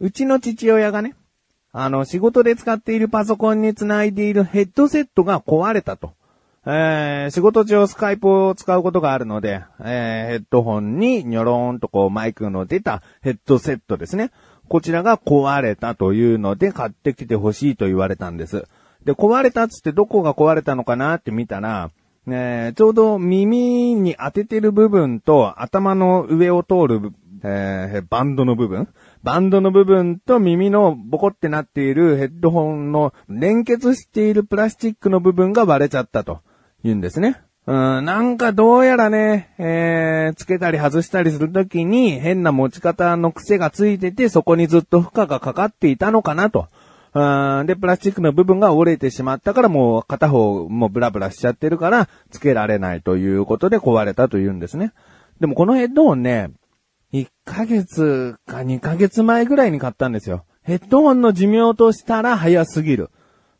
うちの父親がね、あの、仕事で使っているパソコンにつないでいるヘッドセットが壊れたと。えー、仕事上スカイプを使うことがあるので、えー、ヘッドホンにニョローンとこうマイクの出たヘッドセットですね。こちらが壊れたというので買ってきてほしいと言われたんです。で、壊れたっつってどこが壊れたのかなって見たら、えー、ちょうど耳に当ててる部分と頭の上を通る、えー、バンドの部分バンドの部分と耳のボコってなっているヘッドホンの連結しているプラスチックの部分が割れちゃったと言うんですね。うん、なんかどうやらね、えー、つけたり外したりするときに変な持ち方の癖がついてて、そこにずっと負荷がかかっていたのかなと。うんで、プラスチックの部分が折れてしまったからもう片方もうブラブラしちゃってるから、つけられないということで壊れたというんですね。でもこのヘッドホンね、1ヶ月か2ヶ月前ぐらいに買ったんですよ。ヘッドホンの寿命としたら早すぎる。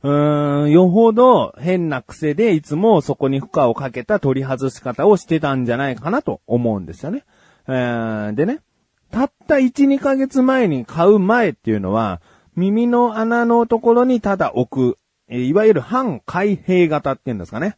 うーん、よほど変な癖でいつもそこに負荷をかけた取り外し方をしてたんじゃないかなと思うんですよね。えー、でね、たった1、2ヶ月前に買う前っていうのは、耳の穴のところにただ置く、いわゆる半開閉型っていうんですかね。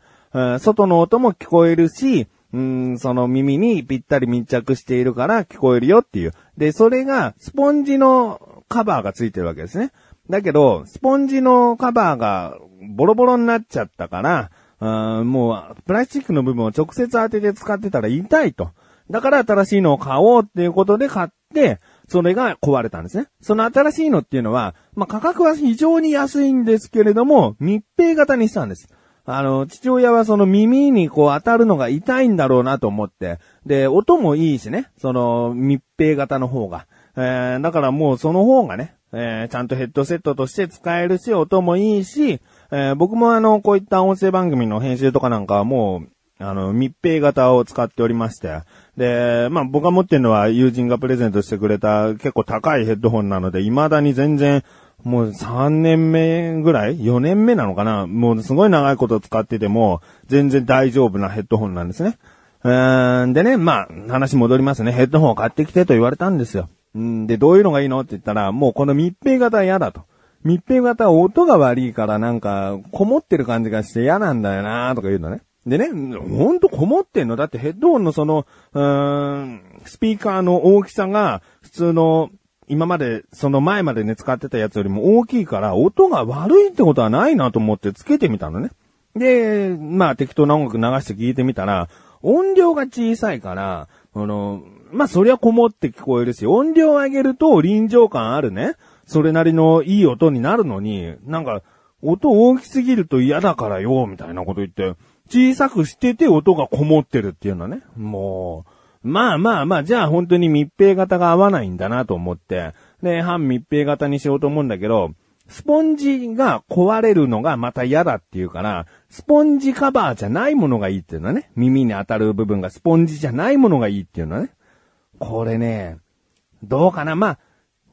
外の音も聞こえるし、うん、その耳にぴったり密着しているから聞こえるよっていう。で、それがスポンジのカバーがついてるわけですね。だけど、スポンジのカバーがボロボロになっちゃったから、うんもう、プラスチックの部分を直接当てて使ってたら痛いと。だから新しいのを買おうっていうことで買って、それが壊れたんですね。その新しいのっていうのは、まあ、価格は非常に安いんですけれども、密閉型にしたんです。あの、父親はその耳にこう当たるのが痛いんだろうなと思って、で、音もいいしね、その密閉型の方が。えー、だからもうその方がね、えー、ちゃんとヘッドセットとして使えるし、音もいいし、えー、僕もあの、こういった音声番組の編集とかなんかはもう、あの、密閉型を使っておりまして、で、まあ僕が持ってるのは友人がプレゼントしてくれた結構高いヘッドホンなので、未だに全然、もう3年目ぐらい ?4 年目なのかな？もうすごい長いこと使ってても、全然大丈夫なヘッドホンなんですね。うーんでね、まあ、話戻りますね。ヘッドホンを買ってきてと言われたんですよ。んで、どういうのがいいのって言ったら、もうこの密閉型は嫌だと。密閉型は音が悪いからなんか、こもってる感じがして嫌なんだよなとか言うのね。でね、ほんとこもってんの？だってヘッドホンのその、うーん、スピーカーの大きさが普通の今まで、その前までね、使ってたやつよりも大きいから、音が悪いってことはないなと思ってつけてみたのね。で、まあ適当な音楽流して聞いてみたら、音量が小さいから、あの、まあそりゃこもって聞こえるし、音量を上げると臨場感あるね。それなりのいい音になるのに、なんか、音大きすぎると嫌だからよ、みたいなこと言って、小さくしてて音がこもってるっていうのね。もう、まあまあまあ、じゃあ本当に密閉型が合わないんだなと思って、で、半密閉型にしようと思うんだけど、スポンジが壊れるのがまた嫌だっていうから、スポンジカバーじゃないものがいいっていうのはね。耳に当たる部分がスポンジじゃないものがいいっていうのはね。これね、どうかなまあ、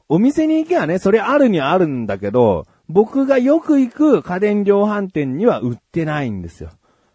お店に行けばね、それあるにはあるんだけど、僕がよく行く家電量販店には売ってないんですよ。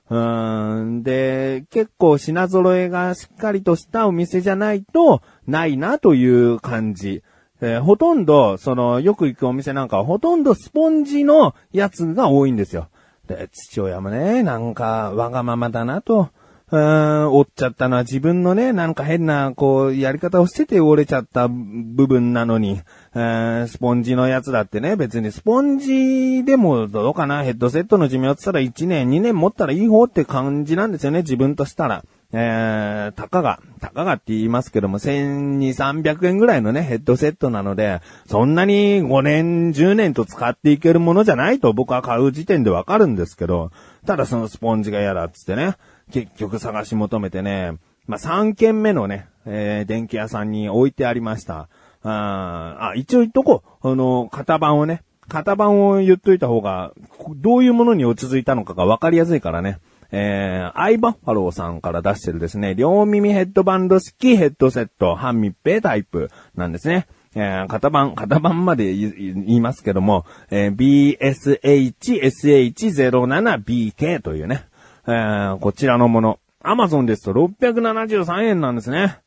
うん。で、結構品揃えがしっかりとしたお店じゃないと、ないなという感じ。えー、ほとんど、その、よく行くお店なんかはほとんどスポンジのやつが多いんですよ。で、父親もね、なんか、わがままだなと。うん、折っちゃったのは自分のね、なんか変な、こう、やり方をしてて折れちゃった部分なのに、スポンジのやつだってね、別にスポンジでもどうかな、ヘッドセットの寿命って言ったら1年、2年持ったらいい方って感じなんですよね、自分としたら。えー、たかが、たかがって言いますけども、1200、300円ぐらいのね、ヘッドセットなので、そんなに5年、10年と使っていけるものじゃないと僕は買う時点でわかるんですけど、ただそのスポンジが嫌だっつってね、結局探し求めてね、まあ、3軒目のね、えー、電気屋さんに置いてありました。ああ、一応言っとこう。あの、型番をね、型番を言っといた方が、どういうものに落ち着いたのかが分かりやすいからね。えー、アイバッファローさんから出してるですね、両耳ヘッドバンド式ヘッドセット、半密閉タイプなんですね。えー、型番、型番まで言いますけども、えー、BSHSH07BK というね、えー、こちらのもの。アマゾンですと673円なんですね。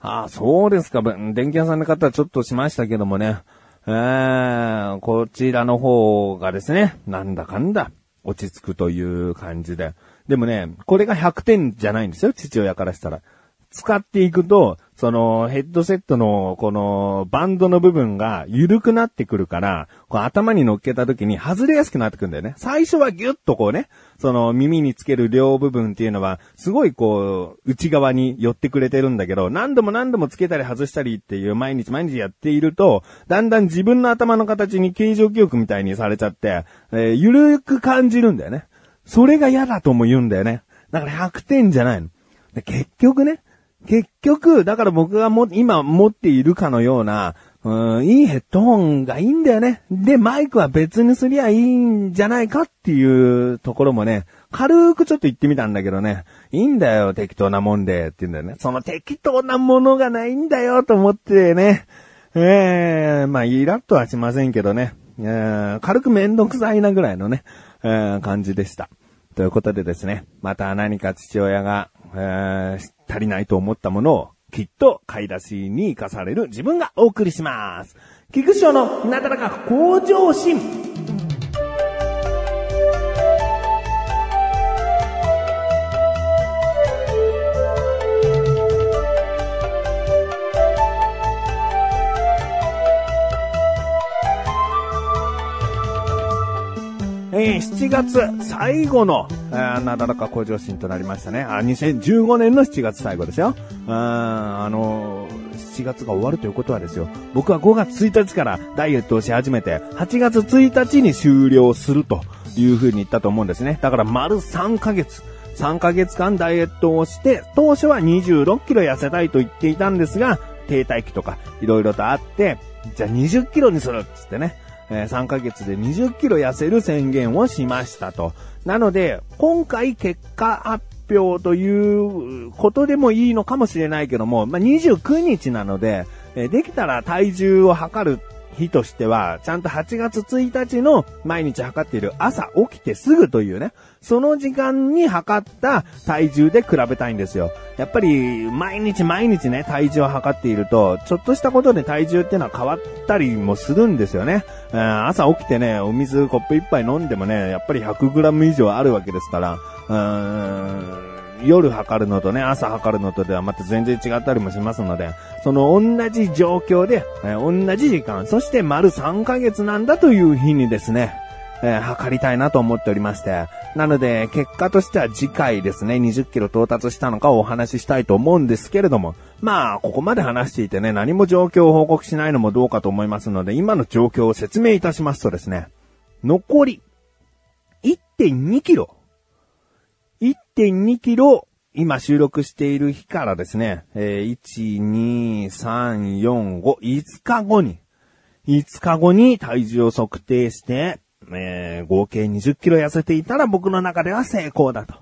ああ、そうですか。電気屋さんの方はちょっとしましたけどもね。えー、こちらの方がですね、なんだかんだ落ち着くという感じで。でもね、これが100点じゃないんですよ、父親からしたら。使っていくと、そのヘッドセットのこのバンドの部分が緩くなってくるから、こう頭に乗っけた時に外れやすくなってくんだよね。最初はギュッとこうね、その耳につける両部分っていうのは、すごいこう、内側に寄ってくれてるんだけど、何度も何度もつけたり外したりっていう毎日毎日やっていると、だんだん自分の頭の形に形状記憶みたいにされちゃって、えー、ゆるく感じるんだよね。それが嫌だとも言うんだよね。だから100点じゃないの。で結局ね、結局、だから僕がも、今持っているかのような、うん、いいヘッドホンがいいんだよね。で、マイクは別にすりゃいいんじゃないかっていうところもね、軽くちょっと言ってみたんだけどね、いいんだよ、適当なもんで、って言うんだよね。その適当なものがないんだよ、と思ってね。ええー、まあ、イラッとはしませんけどね。えー、軽くめんどくさいなぐらいのね、えー、感じでした。ということでですね、また何か父親が、えー、足りないと思ったものをきっと買い出しに活かされる自分がお送りします。菊師匠のなだらか向上心。えー、7月最後の、えー、なだらか向上心となりましたね。あ、2015年の7月最後ですよ。ああのー、7月が終わるということはですよ。僕は5月1日からダイエットをし始めて、8月1日に終了するという風に言ったと思うんですね。だから丸3ヶ月。3ヶ月間ダイエットをして、当初は26キロ痩せたいと言っていたんですが、停滞期とか色々とあって、じゃあ20キロにするっつってね。え3ヶ月で20キロ痩せる宣言をしましたと。なので、今回結果発表ということでもいいのかもしれないけども、まあ、29日なので、えできたら体重を測る日としては、ちゃんと8月1日の毎日測っている朝起きてすぐというね、その時間に測った体重で比べたいんですよ。やっぱり、毎日毎日ね、体重を測っていると、ちょっとしたことで体重っていうのは変わったりもするんですよね。朝起きてね、お水コップ一杯飲んでもね、やっぱり 100g 以上あるわけですから、うーん夜測るのとね、朝測るのとではまた全然違ったりもしますので、その同じ状況で、えー、同じ時間、そして丸3ヶ月なんだという日にですね、えー、測りたいなと思っておりまして。なので、結果としては次回ですね、20キロ到達したのかをお話ししたいと思うんですけれども、まあ、ここまで話していてね、何も状況を報告しないのもどうかと思いますので、今の状況を説明いたしますとですね、残り1.2キロ1.2キロ、今収録している日からですね、えー、1、2、3、4、5、5日後に、5日後に体重を測定して、えー、合計20キロ痩せていたら僕の中では成功だと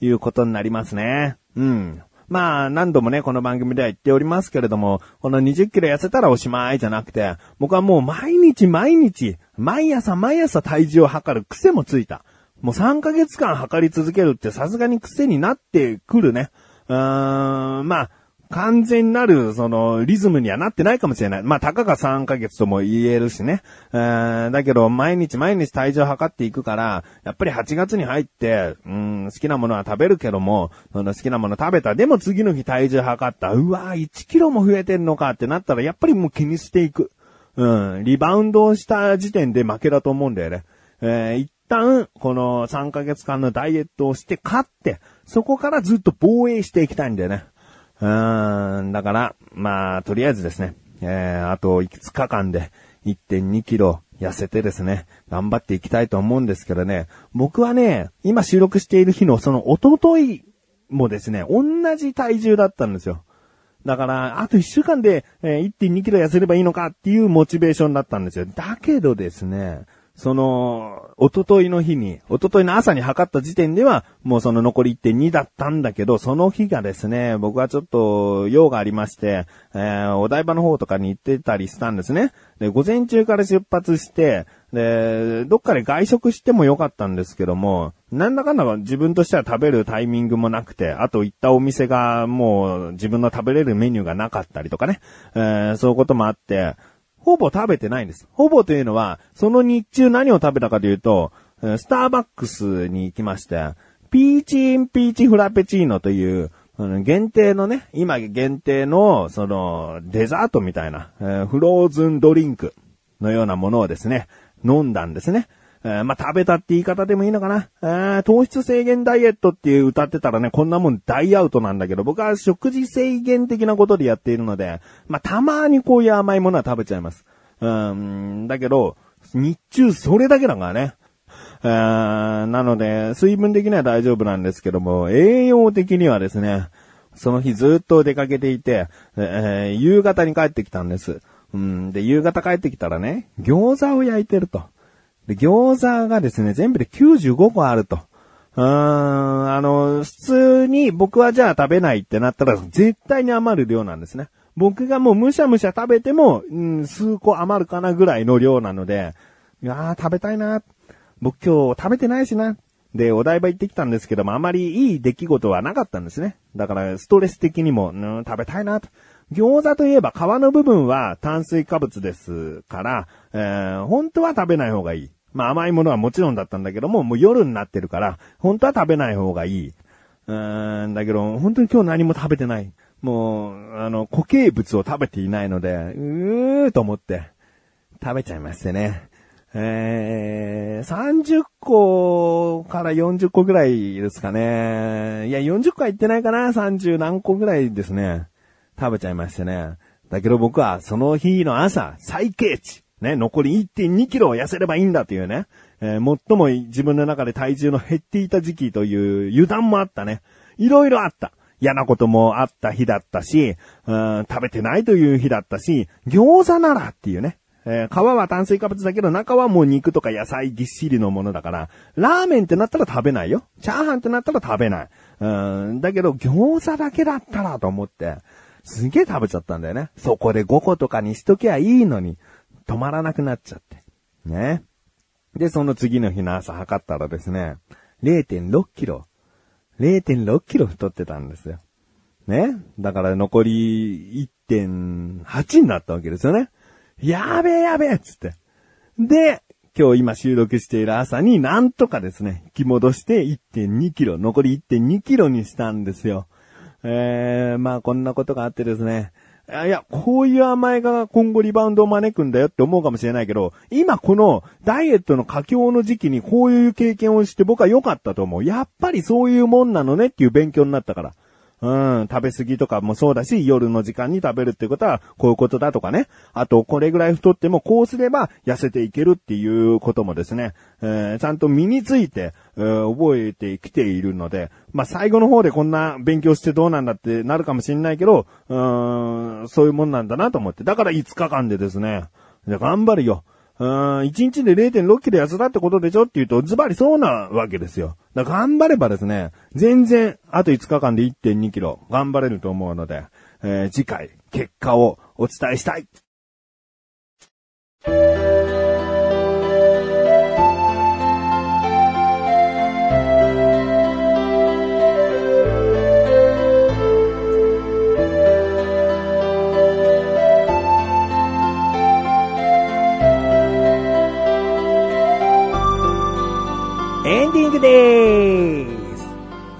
いうことになりますね。うん。まあ、何度もね、この番組では言っておりますけれども、この20キロ痩せたらおしまいじゃなくて、僕はもう毎日毎日、毎朝毎朝体重を測る癖もついた。もう3ヶ月間測り続けるってさすがに癖になってくるね。うーん、まあ、完全なる、その、リズムにはなってないかもしれない。まあ、たかが3ヶ月とも言えるしね。だけど、毎日毎日体重測っていくから、やっぱり8月に入って、うん、好きなものは食べるけども、その好きなもの食べた。でも次の日体重測った。うわー、1キロも増えてんのかってなったら、やっぱりもう気にしていく。うん、リバウンドをした時点で負けだと思うんだよね。えー、旦、この3ヶ月間のダイエットをして勝って、そこからずっと防衛していきたいんだよね。うーん、だから、まあ、とりあえずですね、えー、あと5日間で1.2キロ痩せてですね、頑張っていきたいと思うんですけどね、僕はね、今収録している日のその一昨日もですね、同じ体重だったんですよ。だから、あと1週間で、1.2キロ痩せればいいのかっていうモチベーションだったんですよ。だけどですね、その、おとといの日に、おとといの朝に測った時点では、もうその残り1.2だったんだけど、その日がですね、僕はちょっと用がありまして、えー、お台場の方とかに行ってたりしたんですね。で、午前中から出発して、で、どっかで外食してもよかったんですけども、なんだかんだ自分としては食べるタイミングもなくて、あと行ったお店がもう自分の食べれるメニューがなかったりとかね、えー、そういうこともあって、ほぼ食べてないんです。ほぼというのは、その日中何を食べたかというと、スターバックスに行きまして、ピーチインピーチフラペチーノという、限定のね、今限定の、その、デザートみたいな、え、フローズンドリンクのようなものをですね、飲んだんですね。え、まあ、食べたって言い方でもいいのかな。えー、糖質制限ダイエットっていう歌ってたらね、こんなもん大アウトなんだけど、僕は食事制限的なことでやっているので、まあ、たまにこういう甘いものは食べちゃいます。うん、だけど、日中それだけだからね。えー、なので、水分的には大丈夫なんですけども、栄養的にはですね、その日ずっと出かけていて、えー、夕方に帰ってきたんです。うん、で、夕方帰ってきたらね、餃子を焼いてると。で、餃子がですね、全部で95個あると。うーん、あの、普通に僕はじゃあ食べないってなったら絶対に余る量なんですね。僕がもうむしゃむしゃ食べても、うん、数個余るかなぐらいの量なので、いやー食べたいな。僕今日食べてないしな。で、お台場行ってきたんですけども、あまりいい出来事はなかったんですね。だから、ストレス的にも、うん、食べたいなと。餃子といえば皮の部分は炭水化物ですから、えー、本当は食べない方がいい。まあ甘いものはもちろんだったんだけども、もう夜になってるから、本当は食べない方がいい。うーん、だけど、本当に今日何も食べてない。もう、あの、固形物を食べていないので、うーと思って、食べちゃいましてね。えー、30個から40個ぐらいですかね。いや、40個はいってないかな ?30 何個ぐらいですね。食べちゃいましてね。だけど僕はその日の朝、最軽値。ね、残り1.2キロを痩せればいいんだというね。えー、最も自分の中で体重の減っていた時期という油断もあったね。いろいろあった。嫌なこともあった日だったし、食べてないという日だったし、餃子ならっていうね。えー、皮は炭水化物だけど中はもう肉とか野菜ぎっしりのものだから、ラーメンってなったら食べないよ。チャーハンってなったら食べない。うん、だけど餃子だけだったらと思って、すげえ食べちゃったんだよね。そこで5個とかにしときゃいいのに、止まらなくなっちゃって。ね。で、その次の日の朝測ったらですね、0.6キロ。0.6キロ太ってたんですよ。ね。だから残り1.8になったわけですよね。やべえやべえっつって。で、今日今収録している朝になんとかですね、引き戻して1.2キロ、残り1.2キロにしたんですよ。えー、まあこんなことがあってですね。いや、こういう甘えが今後リバウンドを招くんだよって思うかもしれないけど、今このダイエットの佳境の時期にこういう経験をして僕は良かったと思う。やっぱりそういうもんなのねっていう勉強になったから。うん、食べ過ぎとかもそうだし、夜の時間に食べるってことは、こういうことだとかね。あと、これぐらい太っても、こうすれば痩せていけるっていうこともですね、えー、ちゃんと身について、えー、覚えてきているので、まあ、最後の方でこんな勉強してどうなんだってなるかもしれないけど、うーん、そういうもんなんだなと思って。だから5日間でですね、じゃ頑張るよ。うん、1日で0.6キロ痩せたってことでしょ？って言うと、ズバリそうなわけですよ。だから頑張ればですね、全然、あと5日間で1.2キロ頑張れると思うので、えー、次回、結果をお伝えしたい。です。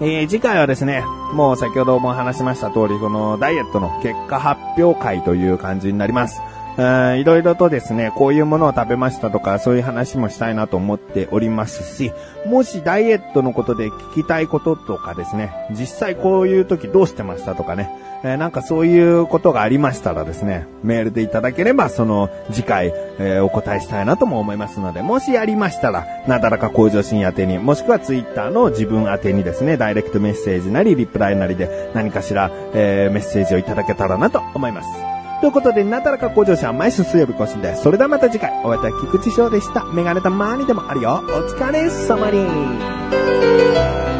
えー、次回はですね、もう先ほども話しました通り、このダイエットの結果発表会という感じになります。いろいろとですね、こういうものを食べましたとか、そういう話もしたいなと思っておりますし、もしダイエットのことで聞きたいこととかですね、実際こういう時どうしてましたとかね、えー、なんかそういうことがありましたらですね、メールでいただければ、その次回、えー、お答えしたいなとも思いますので、もしやりましたら、なだらか向上心宛てに、もしくはツイッターの自分宛てにですね、ダイレクトメッセージなり、リプライなりで何かしら、えー、メッセージをいただけたらなと思います。ということで、なだらか向上者は毎週水曜日更新です。それではまた次回、お会いいた菊池翔でした。メガネたまーにでもあるよ。お疲れ様に。